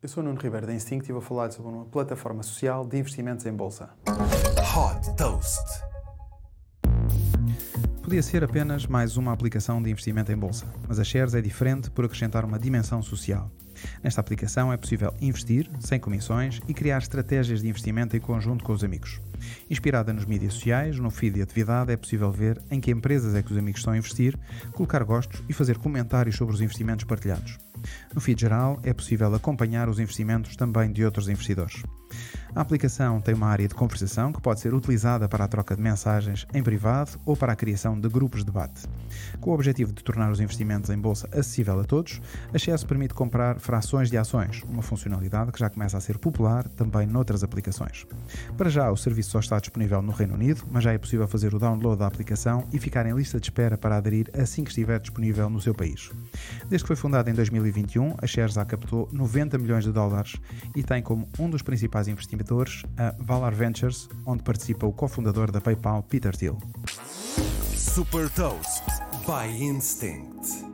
Eu sou o Nuno Ribeiro da Instinct e vou falar sobre uma plataforma social de investimentos em bolsa. Hot Toast. Podia ser apenas mais uma aplicação de investimento em bolsa, mas a Shares é diferente por acrescentar uma dimensão social. Nesta aplicação é possível investir, sem comissões, e criar estratégias de investimento em conjunto com os amigos. Inspirada nos mídias sociais, no feed de atividade é possível ver em que empresas é que os amigos estão a investir, colocar gostos e fazer comentários sobre os investimentos partilhados. No feed geral, é possível acompanhar os investimentos também de outros investidores. A aplicação tem uma área de conversação que pode ser utilizada para a troca de mensagens em privado ou para a criação de grupos de debate. Com o objetivo de tornar os investimentos em bolsa acessível a todos, a Chess permite comprar frações de ações, uma funcionalidade que já começa a ser popular também noutras aplicações. Para já, o serviço só está disponível no Reino Unido, mas já é possível fazer o download da aplicação e ficar em lista de espera para aderir assim que estiver disponível no seu país. Desde que foi fundada em 2021, a Shares já captou 90 milhões de dólares e tem como um dos principais a Valar Ventures, onde participa o cofundador da PayPal, Peter Thiel. Super Toast by Instinct.